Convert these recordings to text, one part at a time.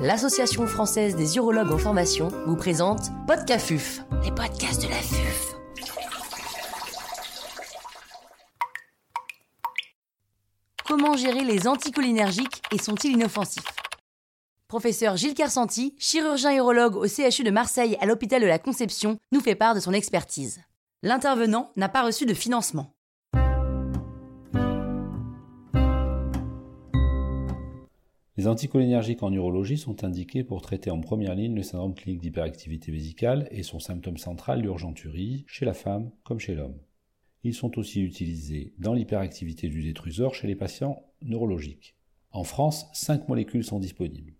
l'Association française des urologues en formation, vous présente Podcafuf, les podcasts de la FUF. Comment gérer les anticholinergiques et sont-ils inoffensifs? Professeur Gilles Kersanti, chirurgien urologue au CHU de Marseille à l'hôpital de la Conception, nous fait part de son expertise. L'intervenant n'a pas reçu de financement. Les anticholinergiques en urologie sont indiqués pour traiter en première ligne le syndrome clinique d'hyperactivité vésicale et son symptôme central l'urgenturie chez la femme comme chez l'homme. Ils sont aussi utilisés dans l'hyperactivité du détrusor chez les patients neurologiques. En France, cinq molécules sont disponibles.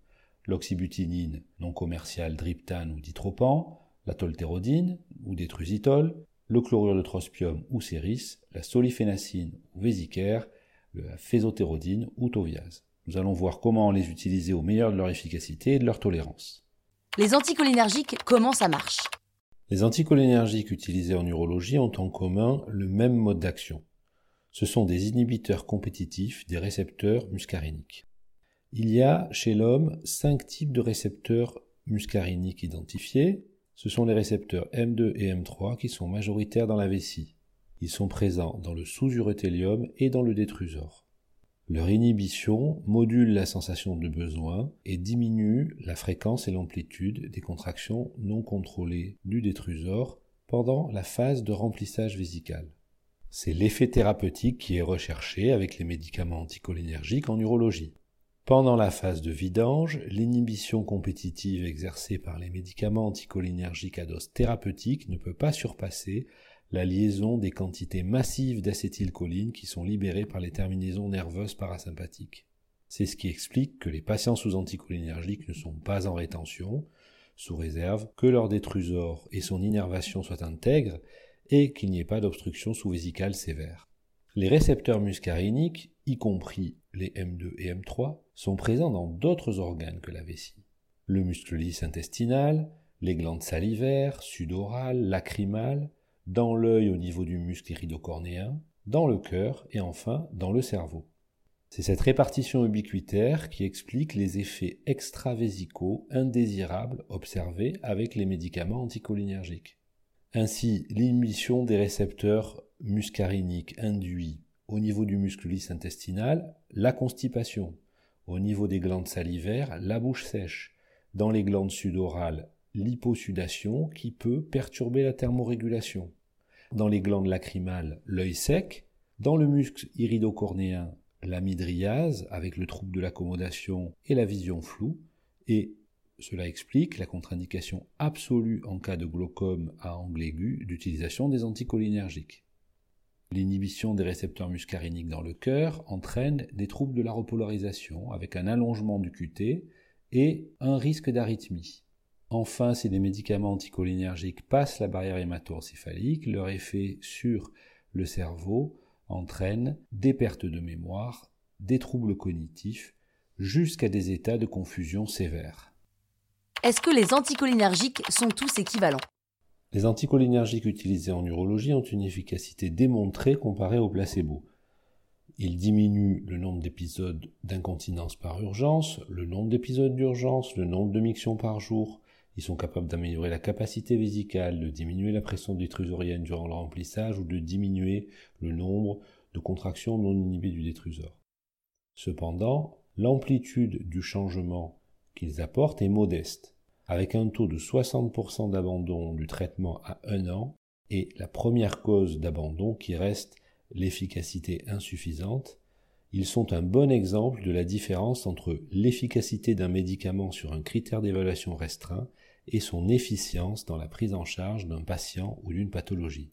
L'oxybutinine non commerciale driptane ou ditropan, la toltérodine ou détrusitol, le chlorure de trospium ou séris, la solifénacine ou vésicare, la phésotérodine ou toviase. Nous allons voir comment les utiliser au meilleur de leur efficacité et de leur tolérance. Les anticholinergiques, comment ça marche? Les anticholinergiques utilisés en urologie ont en commun le même mode d'action. Ce sont des inhibiteurs compétitifs des récepteurs muscariniques. Il y a chez l'homme cinq types de récepteurs muscariniques identifiés. Ce sont les récepteurs M2 et M3 qui sont majoritaires dans la vessie. Ils sont présents dans le sous-uréthélium et dans le détrusor. Leur inhibition module la sensation de besoin et diminue la fréquence et l'amplitude des contractions non contrôlées du détrusor pendant la phase de remplissage vésical. C'est l'effet thérapeutique qui est recherché avec les médicaments anticholinergiques en urologie. Pendant la phase de vidange, l'inhibition compétitive exercée par les médicaments anticholinergiques à dose thérapeutique ne peut pas surpasser la liaison des quantités massives d'acétylcholine qui sont libérées par les terminaisons nerveuses parasympathiques. C'est ce qui explique que les patients sous anticholinergiques ne sont pas en rétention, sous réserve que leur détrusor et son innervation soient intègres et qu'il n'y ait pas d'obstruction sous-vésicale sévère. Les récepteurs muscariniques, y compris les M2 et M3, sont présents dans d'autres organes que la vessie. Le muscle lisse intestinal, les glandes salivaires, sudorales, lacrymales, dans l'œil au niveau du muscle iridocornéen, dans le cœur et enfin dans le cerveau. C'est cette répartition ubiquitaire qui explique les effets extravésicaux indésirables observés avec les médicaments anticholinergiques. Ainsi, l'inhibition des récepteurs muscariniques induit au niveau du muscle lisse intestinal la constipation, au niveau des glandes salivaires la bouche sèche, dans les glandes sudorales l'hyposudation qui peut perturber la thermorégulation. Dans les glandes lacrymales, l'œil sec. Dans le muscle iridocornéen, la midriase avec le trouble de l'accommodation et la vision floue. Et cela explique la contre-indication absolue en cas de glaucome à angle aigu d'utilisation des anticholinergiques. L'inhibition des récepteurs muscariniques dans le cœur entraîne des troubles de la repolarisation avec un allongement du QT et un risque d'arythmie. Enfin, si les médicaments anticholinergiques passent la barrière hémato-encéphalique, leur effet sur le cerveau entraîne des pertes de mémoire, des troubles cognitifs, jusqu'à des états de confusion sévères. Est-ce que les anticholinergiques sont tous équivalents? Les anticholinergiques utilisés en urologie ont une efficacité démontrée comparée au placebo. Ils diminuent le nombre d'épisodes d'incontinence par urgence, le nombre d'épisodes d'urgence, le nombre de mictions par jour, ils sont capables d'améliorer la capacité vésicale, de diminuer la pression détrusorienne durant le remplissage ou de diminuer le nombre de contractions non inhibées du détrusor. Cependant, l'amplitude du changement qu'ils apportent est modeste, avec un taux de 60% d'abandon du traitement à un an et la première cause d'abandon qui reste l'efficacité insuffisante ils sont un bon exemple de la différence entre l'efficacité d'un médicament sur un critère d'évaluation restreint et son efficience dans la prise en charge d'un patient ou d'une pathologie.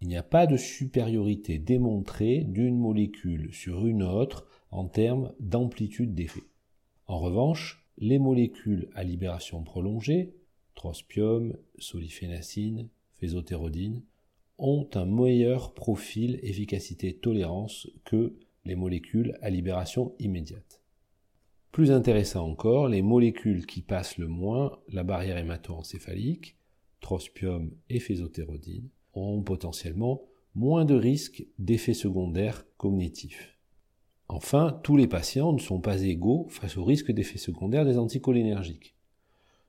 Il n'y a pas de supériorité démontrée d'une molécule sur une autre en termes d'amplitude d'effet. En revanche, les molécules à libération prolongée, trospium, solifénacine, phésotérodine, ont un meilleur profil efficacité-tolérance que les molécules à libération immédiate. Plus intéressant encore, les molécules qui passent le moins la barrière hémato-encéphalique, trospium et phésotérodine, ont potentiellement moins de risques d'effets secondaires cognitifs. Enfin, tous les patients ne sont pas égaux face au risque d'effets secondaires des anticholinergiques.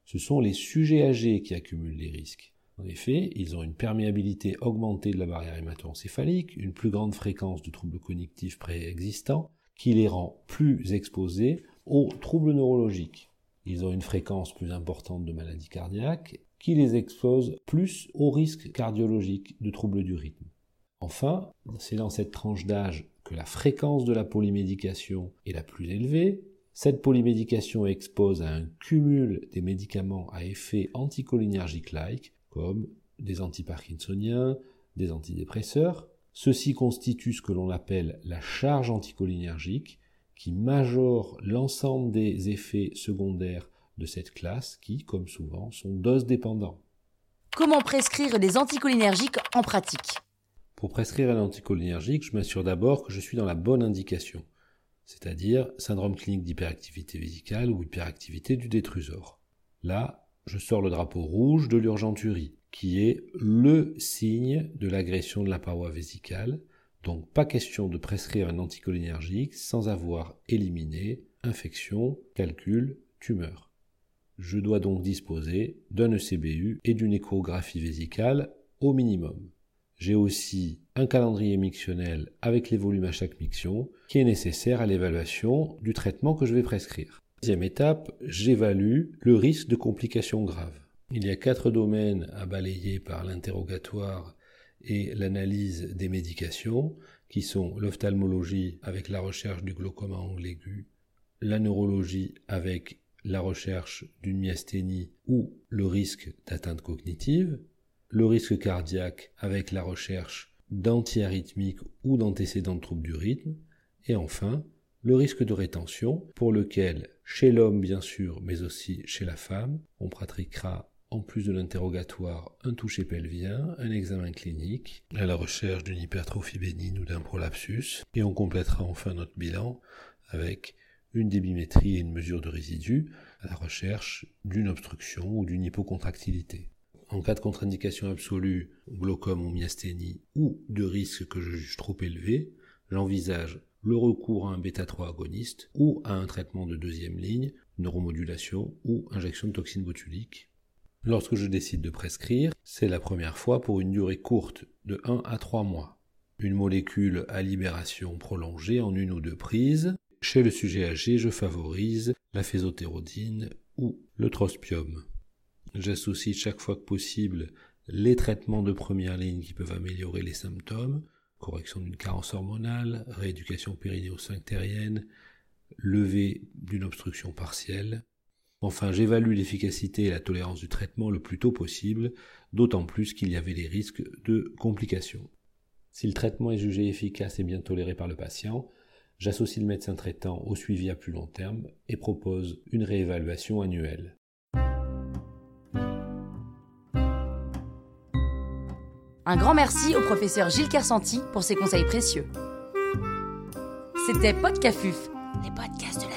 Ce sont les sujets âgés qui accumulent les risques. En effet, ils ont une perméabilité augmentée de la barrière hémato-encéphalique, une plus grande fréquence de troubles cognitifs préexistants, qui les rend plus exposés aux troubles neurologiques. Ils ont une fréquence plus importante de maladies cardiaques, qui les expose plus aux risques cardiologiques de troubles du rythme. Enfin, c'est dans cette tranche d'âge que la fréquence de la polymédication est la plus élevée. Cette polymédication expose à un cumul des médicaments à effet anticholinergique-like, comme des antiparkinsoniens, des antidépresseurs. Ceci constitue ce que l'on appelle la charge anticholinergique, qui majore l'ensemble des effets secondaires de cette classe qui, comme souvent, sont dose dépendants. Comment prescrire des anticholinergiques en pratique? Pour prescrire un anticholinergique, je m'assure d'abord que je suis dans la bonne indication, c'est-à-dire syndrome clinique d'hyperactivité vésicale ou hyperactivité du détrusor. Là, je sors le drapeau rouge de l'urgenturie, qui est le signe de l'agression de la paroi vésicale, donc pas question de prescrire un anticholinergique sans avoir éliminé infection, calcul, tumeur. Je dois donc disposer d'un ECBU et d'une échographie vésicale au minimum. J'ai aussi un calendrier mictionnel avec les volumes à chaque miction qui est nécessaire à l'évaluation du traitement que je vais prescrire. Deuxième étape, j'évalue le risque de complications graves. Il y a quatre domaines à balayer par l'interrogatoire et l'analyse des médications, qui sont l'ophtalmologie avec la recherche du glaucome à angle la neurologie avec la recherche d'une myasthénie ou le risque d'atteinte cognitive, le risque cardiaque avec la recherche d'antiarythmiques ou d'antécédents de troubles du rythme, et enfin le risque de rétention pour lequel, chez l'homme bien sûr, mais aussi chez la femme, on pratiquera en plus de l'interrogatoire un toucher pelvien, un examen clinique, à la recherche d'une hypertrophie bénigne ou d'un prolapsus, et on complétera enfin notre bilan avec une débimétrie et une mesure de résidus à la recherche d'une obstruction ou d'une hypocontractilité. En cas de contre-indication absolue, glaucome ou myasthénie, ou de risque que je juge trop élevé, j'envisage le recours à un bêta-3 agoniste ou à un traitement de deuxième ligne, neuromodulation ou injection de toxine botulique. Lorsque je décide de prescrire, c'est la première fois pour une durée courte de 1 à 3 mois. Une molécule à libération prolongée en une ou deux prises. Chez le sujet âgé, je favorise la phésothérodine ou le trospium. J'associe chaque fois que possible les traitements de première ligne qui peuvent améliorer les symptômes, correction d'une carence hormonale, rééducation périnéo-sphinctérienne, levée d'une obstruction partielle. Enfin, j'évalue l'efficacité et la tolérance du traitement le plus tôt possible, d'autant plus qu'il y avait des risques de complications. Si le traitement est jugé efficace et bien toléré par le patient, j'associe le médecin traitant au suivi à plus long terme et propose une réévaluation annuelle. Un grand merci au professeur Gilles Kersanti pour ses conseils précieux. C'était Podcafuf, les podcasts de.